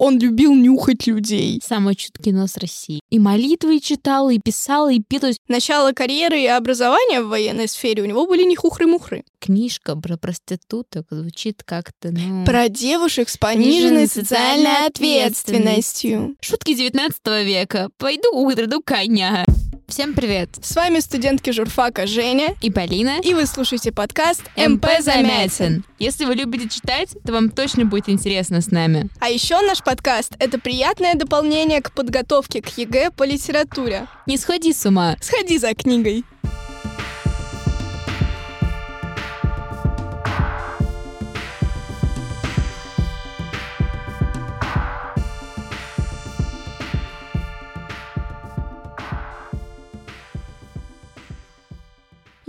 он любил нюхать людей. Самый чуткий нос России. И молитвы читал, и писал, и пил. Начало карьеры и образования в военной сфере у него были не хухры-мухры. книжка про проституток звучит как-то, ну... Про девушек с пониженной социальной ответственностью. Шутки 19 века. Пойду украду коня. Всем привет. С вами студентки журфака Женя, И Полина. и вы слушаете подкаст МП. Замятин. Если вы любите читать, то вам точно будет интересно с нами. А еще наш подкаст — это приятное дополнение к подготовке к ЕГЭ по литературе. Не сходи с ума. Сходи за книгой.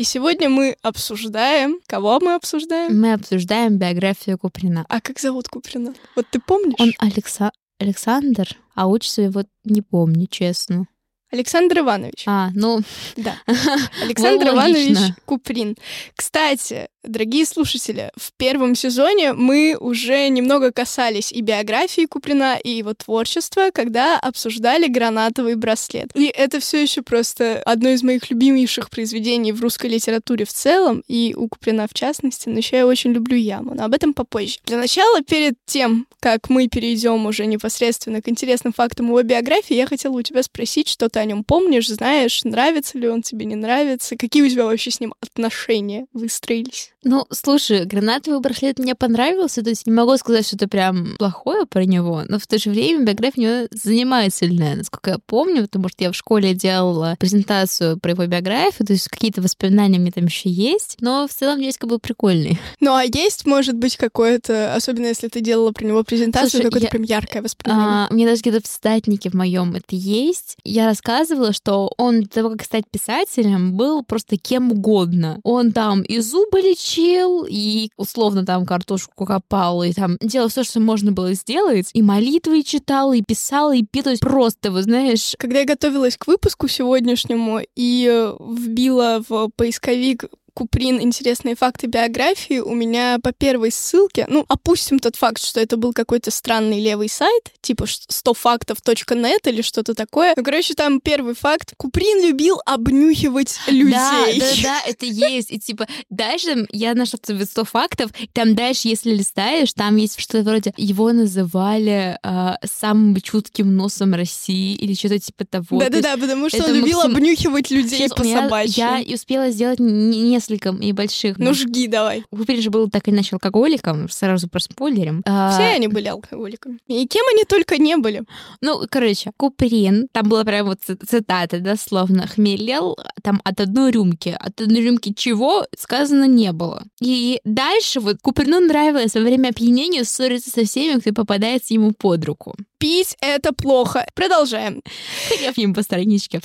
И сегодня мы обсуждаем... Кого мы обсуждаем? Мы обсуждаем биографию Куприна. А как зовут Куплина? Вот ты помнишь? Он Алекса... Александр, а отчество его не помню, честно. Александр Иванович. А, ну, Да. Александр Иванович. Куприн. Кстати, дорогие слушатели, в первом сезоне мы уже немного касались и биографии Куприна, и его творчества, когда обсуждали гранатовый браслет. И это все еще просто одно из моих любимейших произведений в русской литературе в целом, и у Куприна в частности, но еще я очень люблю яму, но об этом попозже. Для начала, перед тем, как мы перейдем уже непосредственно к интересным фактам его биографии, я хотела у тебя спросить, что ты о нем помнишь, знаешь, нравится ли он тебе, не нравится, какие у тебя вообще с ним отношения выстроились? Ну, слушай, гранатовый браслет мне понравился, то есть не могу сказать что-то прям плохое про него, но в то же время биография у него занимательная, насколько я помню, потому что я в школе делала презентацию про его биографию, то есть какие-то воспоминания меня там еще есть, но в целом дядька был прикольный. Ну, а есть, может быть, какое-то, особенно если ты делала про него презентацию, какое-то я- прям яркое воспоминание? А, у меня даже где-то в статнике в моем это есть. Я рассказывала, что он до того, как стать писателем, был просто кем угодно. Он там и зубы лечил, и условно там картошку копал, и там делал все, что можно было сделать, и молитвы читал, и писал, и пил. То есть просто, вы знаешь, Когда я готовилась к выпуску сегодняшнему и э, вбила в поисковик Куприн «Интересные факты биографии», у меня по первой ссылке, ну, опустим тот факт, что это был какой-то странный левый сайт, типа 100фактов.нет или что-то такое. Ну, короче, там первый факт. Куприн любил обнюхивать людей. Да, да, да, это есть. И типа дальше я нашла в 100 фактов. Там дальше, если листаешь, там есть что-то вроде его называли а, самым чутким носом России или что-то типа того. Да-да-да, потому что он любил максим- обнюхивать людей Сейчас по собачьи. Я и успела сделать н- несколько небольших. Ну, жги давай. Куприн же был так или иначе алкоголиком, сразу проспойлерим. А, Все они были алкоголиками. И кем они только не были. Ну, короче, Куприн, там была прям вот ци- цитата, дословно, хмелел там от одной рюмки. От одной рюмки чего сказано не было. И дальше вот Куприну нравилось во время опьянения ссориться со всеми, кто попадается ему под руку. Пить — это плохо. Продолжаем. Я в нем по страничке.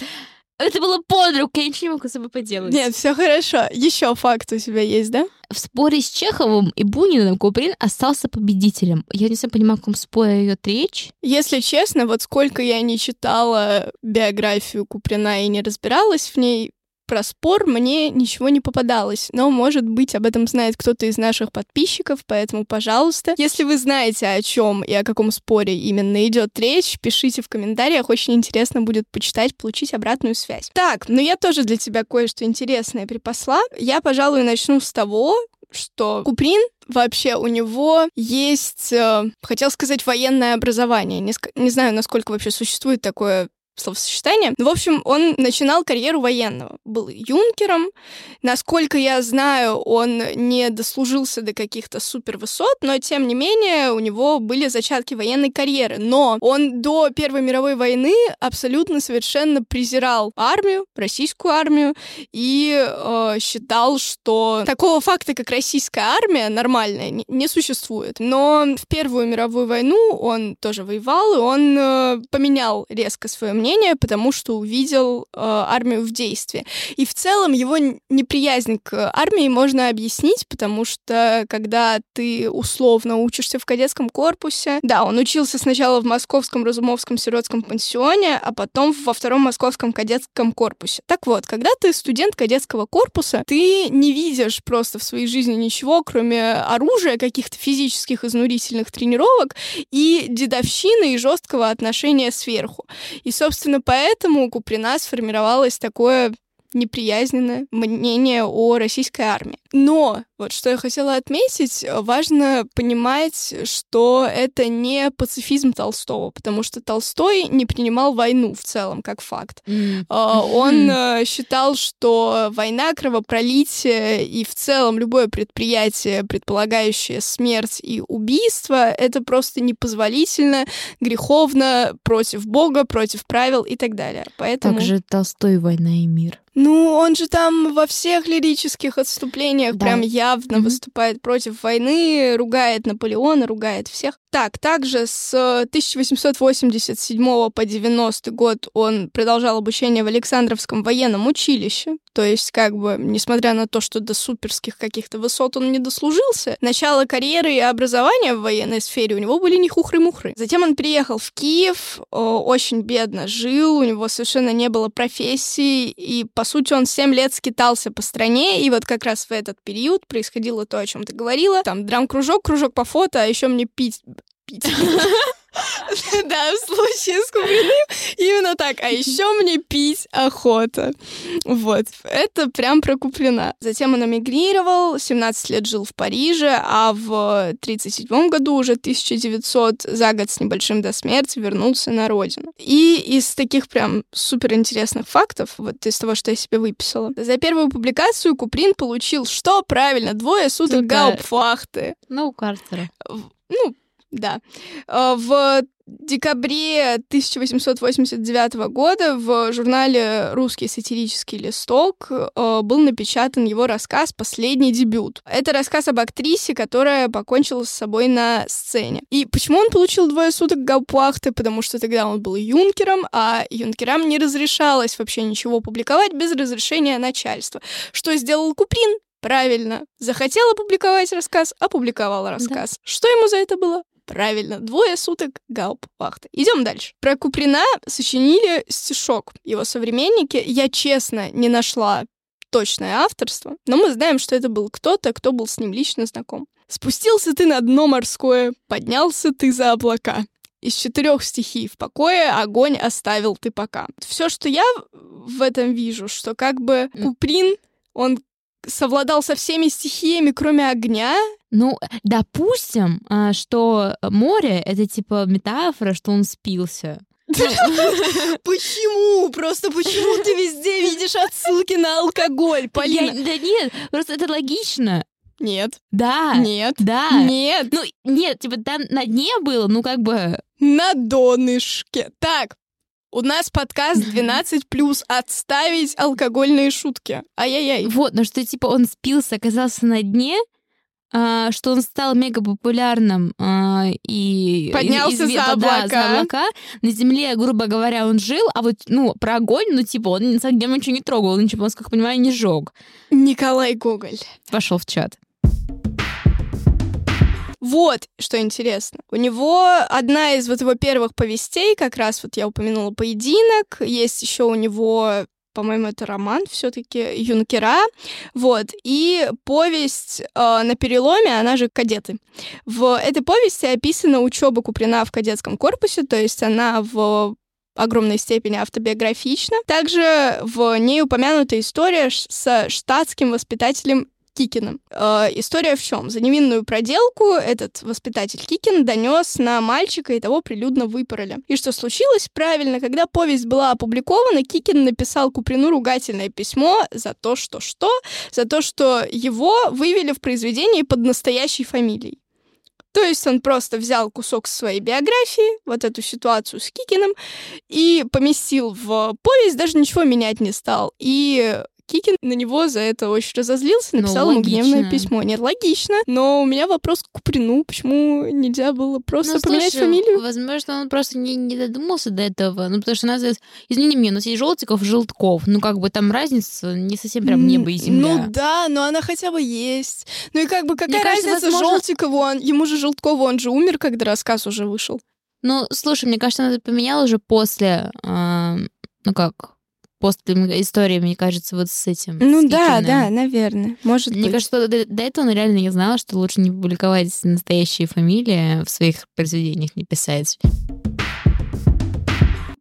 Это было под руку, я ничего не могу с собой поделать. Нет, все хорошо. Еще факт у тебя есть, да? В споре с Чеховым и Буниным Куприн остался победителем. Я не совсем понимаю, о каком споре идет речь. Если честно, вот сколько я не читала биографию Куприна и не разбиралась в ней, про спор мне ничего не попадалось. Но, может быть, об этом знает кто-то из наших подписчиков, поэтому, пожалуйста, если вы знаете, о чем и о каком споре именно идет речь, пишите в комментариях. Очень интересно будет почитать, получить обратную связь. Так, ну я тоже для тебя кое-что интересное припасла. Я, пожалуй, начну с того, что Куприн вообще у него есть, э, хотел сказать, военное образование. Не, не знаю, насколько вообще существует такое словосочетание. Ну, в общем, он начинал карьеру военного. Был юнкером. Насколько я знаю, он не дослужился до каких-то супер высот, но, тем не менее, у него были зачатки военной карьеры. Но он до Первой мировой войны абсолютно совершенно презирал армию, российскую армию, и э, считал, что такого факта, как российская армия, нормальная, не, не существует. Но в Первую мировую войну он тоже воевал, и он э, поменял резко свое мнение волнение, потому что увидел э, армию в действии. И в целом его неприязнь к армии можно объяснить, потому что когда ты условно учишься в кадетском корпусе, да, он учился сначала в Московском Разумовском сиротском пансионе, а потом во втором Московском кадетском корпусе. Так вот, когда ты студент кадетского корпуса, ты не видишь просто в своей жизни ничего, кроме оружия, каких-то физических изнурительных тренировок и дедовщины и жесткого отношения сверху. И, собственно, поэтому у Куприна сформировалось такое неприязненное мнение о российской армии. Но вот что я хотела отметить, важно понимать, что это не пацифизм Толстого, потому что Толстой не принимал войну в целом как факт. Mm. Он э, считал, что война, кровопролитие и в целом любое предприятие, предполагающее смерть и убийство, это просто непозволительно, греховно, против Бога, против правил и так далее. Поэтому... Также Толстой «Война и мир». Ну, он же там во всех лирических отступлениях да. прям явно mm-hmm. выступает против войны, ругает Наполеона, ругает всех. Так, также с 1887 по 90 год он продолжал обучение в Александровском военном училище. То есть, как бы, несмотря на то, что до суперских каких-то высот он не дослужился, начало карьеры и образования в военной сфере у него были не хухры-мухры. Затем он приехал в Киев, очень бедно жил, у него совершенно не было профессии, и, по сути, он 7 лет скитался по стране, и вот как раз в этот период происходило то, о чем ты говорила. Там драм-кружок, кружок по фото, а еще мне пить пить. Да, в случае с Куприным именно так. А еще мне пить охота. Вот. Это прям про Куприна. Затем он эмигрировал, 17 лет жил в Париже, а в 37 году, уже 1900, за год с небольшим до смерти, вернулся на родину. И из таких прям супер интересных фактов, вот из того, что я себе выписала, за первую публикацию Куприн получил что? Правильно, двое суток гаупфахты. Ну, у Картера. Ну, да. Э, в декабре 1889 года в журнале «Русский сатирический листок» э, был напечатан его рассказ «Последний дебют». Это рассказ об актрисе, которая покончила с собой на сцене. И почему он получил двое суток гауптвахты? Потому что тогда он был юнкером, а юнкерам не разрешалось вообще ничего публиковать без разрешения начальства. Что сделал Куприн? Правильно. Захотел опубликовать рассказ, опубликовал рассказ. Да. Что ему за это было? Правильно, двое суток гауптвахта. Идем дальше. Про Куприна сочинили стишок. Его современники, я честно не нашла точное авторство, но мы знаем, что это был кто-то, кто был с ним лично знаком. «Спустился ты на дно морское, поднялся ты за облака. Из четырех стихий в покое огонь оставил ты пока». Все, что я в этом вижу, что как бы Куприн, он совладал со всеми стихиями, кроме огня. Ну, допустим, а, что море — это типа метафора, что он спился. Почему? Просто почему ты везде видишь отсылки на алкоголь, Полина? Да нет, просто это логично. Нет. Да. Нет. Да. Нет. Ну, нет, типа там на дне было, ну как бы... На донышке. Так, у нас подкаст 12 плюс отставить алкогольные шутки. Ай-яй-яй. Вот, но что типа он спился, оказался на дне, а, что он стал мега популярным а, и поднялся из, за, облака. Да, за облака. На земле, грубо говоря, он жил, а вот ну про огонь, ну типа он с огнем ничего не трогал, он ничего, он, как понимаю, не жег. Николай Гоголь пошел в чат. Вот, что интересно. У него одна из вот его первых повестей, как раз вот я упомянула «Поединок», есть еще у него по-моему, это роман все-таки Юнкера, вот, и повесть э, на переломе, она же «Кадеты». В этой повести описана учеба Куприна в кадетском корпусе, то есть она в огромной степени автобиографична. Также в ней упомянута история с штатским воспитателем Кикиным. Э, история в чем? За невинную проделку этот воспитатель Кикин донес на мальчика, и того прилюдно выпороли. И что случилось? Правильно, когда повесть была опубликована, Кикин написал Куприну ругательное письмо за то, что что? За то, что его вывели в произведении под настоящей фамилией. То есть он просто взял кусок своей биографии, вот эту ситуацию с Кикиным, и поместил в повесть, даже ничего менять не стал. И Кикин на него за это очень разозлился, написал ну, ему гневное письмо. Нет, логично, но у меня вопрос к Куприну, почему нельзя было просто ну, поменять слушай, фамилию? Возможно, он просто не, не додумался до этого, ну, потому что у нас, извини меня, у нас есть Желтиков и Желтков, ну, как бы там разница не совсем прям небо и земля. Ну, да, но она хотя бы есть. Ну, и как бы какая Мне разница кажется, возможно... Желтикову, он, ему же Желткову, он же умер, когда рассказ уже вышел. Ну, слушай, мне кажется, она поменяла уже после, э, ну как, после истории, мне кажется, вот с этим. Ну с да, да, наверное. Может Мне быть. кажется, до, до этого он реально не знала, что лучше не публиковать настоящие фамилии в своих произведениях, не писать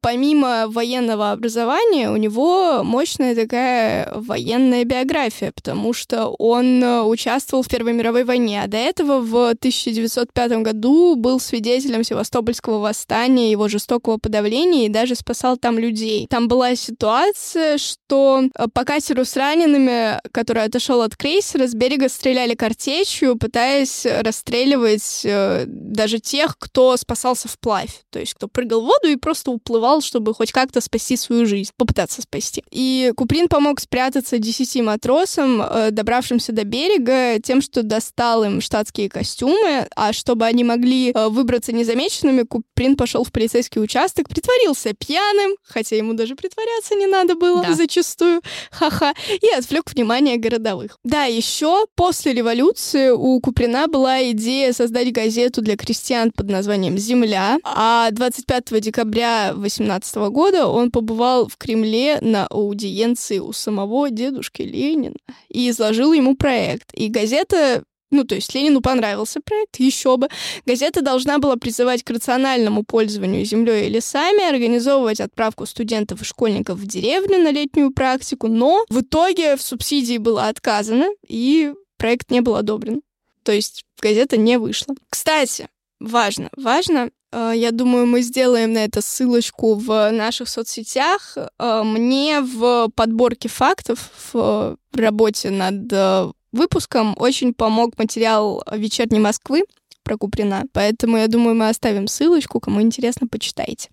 помимо военного образования, у него мощная такая военная биография, потому что он э, участвовал в Первой мировой войне, а до этого в 1905 году был свидетелем Севастопольского восстания, его жестокого подавления и даже спасал там людей. Там была ситуация, что э, по катеру с ранеными, который отошел от крейсера, с берега стреляли картечью, пытаясь расстреливать э, даже тех, кто спасался вплавь, то есть кто прыгал в воду и просто уплывал рисковал, чтобы хоть как-то спасти свою жизнь, попытаться спасти. И Куприн помог спрятаться десяти матросам, э, добравшимся до берега, тем, что достал им штатские костюмы, а чтобы они могли э, выбраться незамеченными, Куприн пошел в полицейский участок, притворился пьяным, хотя ему даже притворяться не надо было да. зачастую, ха-ха, и отвлек внимание городовых. Да, еще после революции у Куприна была идея создать газету для крестьян под названием «Земля», а 25 декабря 18 2017 года он побывал в Кремле на аудиенции у самого дедушки Ленина и изложил ему проект. И газета ну, то есть Ленину понравился проект, еще бы. Газета должна была призывать к рациональному пользованию землей и лесами, организовывать отправку студентов и школьников в деревню на летнюю практику, но в итоге в субсидии было отказано, и проект не был одобрен. То есть газета не вышла. Кстати, важно, важно, Э, я думаю, мы сделаем на это ссылочку в наших соцсетях. Э, мне в подборке фактов в работе над э, выпуском очень помог материал «Вечерней Москвы» про Куприна. Поэтому, я думаю, мы оставим ссылочку. Кому интересно, почитайте.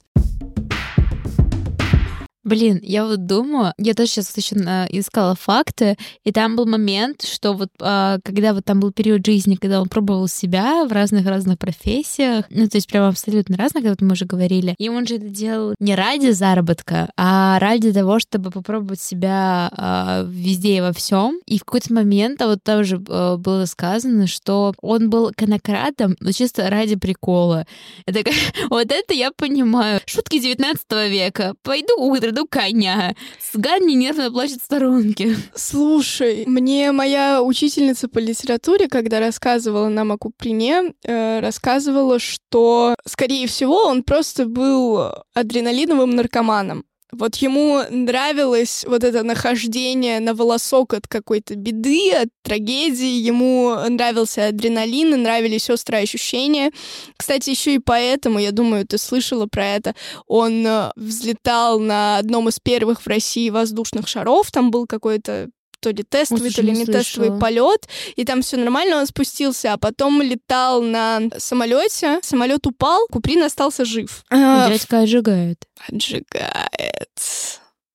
Блин, я вот думаю, я тоже сейчас еще искала факты, и там был момент, что вот а, когда вот там был период жизни, когда он пробовал себя в разных-разных профессиях, ну, то есть прям абсолютно разных, как мы уже говорили, и он же это делал не ради заработка, а ради того, чтобы попробовать себя а, везде и во всем. И в какой-то момент, а вот там а, было сказано, что он был конократом, но чисто ради прикола. Это, вот это я понимаю. Шутки 19 века. Пойду украду коня. Сганни нервно плачет в сторонке. Слушай, мне моя учительница по литературе, когда рассказывала нам о Куприне, э, рассказывала, что, скорее всего, он просто был адреналиновым наркоманом. Вот ему нравилось вот это нахождение на волосок от какой-то беды, от трагедии. Ему нравился адреналин, нравились острые ощущения. Кстати, еще и поэтому, я думаю, ты слышала про это, он э, взлетал на одном из первых в России воздушных шаров. Там был какой-то то ли тестовый, Очень то ли не слышала. тестовый полет, и там все нормально, он спустился, а потом летал на самолете, самолет упал, Куприн остался жив. А, дядька отжигает. Отжигает.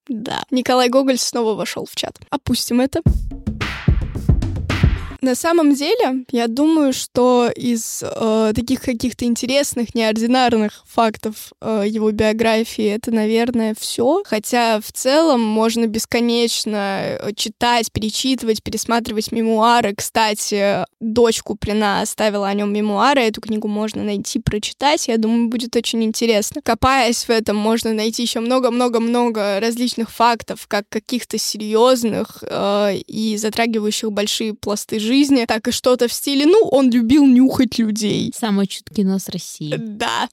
Да. Николай Гоголь снова вошел в чат. Опустим это. На самом деле, я думаю, что из э, таких каких-то интересных, неординарных фактов э, его биографии это, наверное, все. Хотя в целом можно бесконечно э, читать, перечитывать, пересматривать мемуары. Кстати, дочь Куприна оставила о нем мемуары. Эту книгу можно найти, прочитать. Я думаю, будет очень интересно. Копаясь в этом, можно найти еще много-много-много различных фактов, как каких-то серьезных э, и затрагивающих большие пласты жизни, так и что-то в стиле, ну, он любил нюхать людей. Самый чуткий нос России. Да.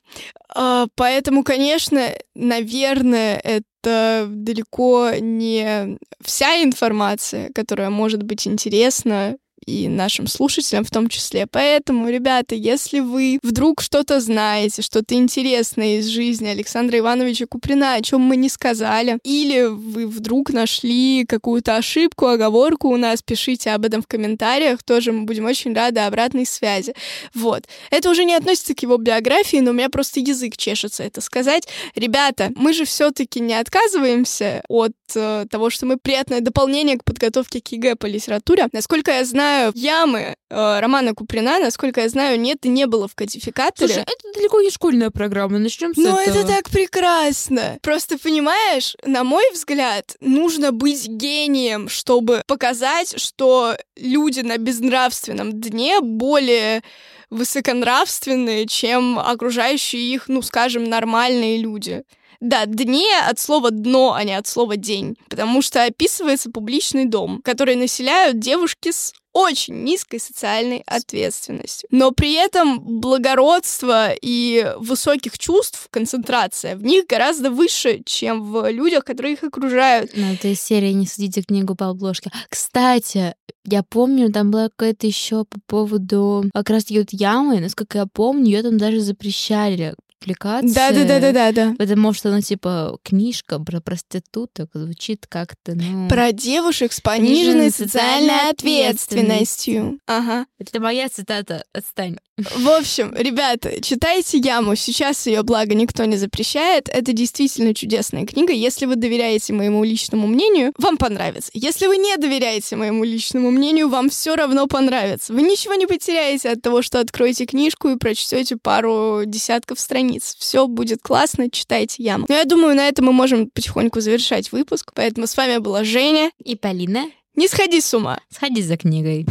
А, поэтому, конечно, наверное, это далеко не вся информация, которая может быть интересна и нашим слушателям в том числе. Поэтому, ребята, если вы вдруг что-то знаете, что-то интересное из жизни Александра Ивановича Куприна, о чем мы не сказали, или вы вдруг нашли какую-то ошибку, оговорку у нас, пишите об этом в комментариях, тоже мы будем очень рады обратной связи. Вот. Это уже не относится к его биографии, но у меня просто язык чешется это сказать. Ребята, мы же все-таки не отказываемся от э, того, что мы приятное дополнение к подготовке к ЕГЭ по литературе. Насколько я знаю, ямы э, Романа Куприна, насколько я знаю, нет и не было в кодификаторе. Слушай, это далеко не школьная программа, начнем с Но этого. это так прекрасно. Просто понимаешь, на мой взгляд, нужно быть гением, чтобы показать, что люди на безнравственном дне более высоконравственные, чем окружающие их, ну, скажем, нормальные люди. Да, дне от слова дно, а не от слова день. Потому что описывается публичный дом, который населяют девушки с очень низкой социальной ответственностью. Но при этом благородство и высоких чувств, концентрация в них гораздо выше, чем в людях, которые их окружают. Ну, это из серии «Не судите книгу по обложке». Кстати, я помню, там была какая-то еще по поводу как раз вот ямы, насколько я помню, ее там даже запрещали публикации. Да, да, да, да, да, да. Потому что, ну, типа, книжка про проституток звучит как-то, ну... Про девушек с пониженной социальной ответственностью. Ага. Это моя цитата, отстань. В общем, ребята, читайте «Яму». Сейчас ее, благо, никто не запрещает. Это действительно чудесная книга. Если вы доверяете моему личному мнению, вам понравится. Если вы не доверяете моему личному мнению, вам все равно понравится. Вы ничего не потеряете от того, что откроете книжку и прочтете пару десятков страниц. Все будет классно, читайте «Яму». Но я думаю, на этом мы можем потихоньку завершать выпуск. Поэтому с вами была Женя И Полина, Не сходи с ума. сходи за книгой.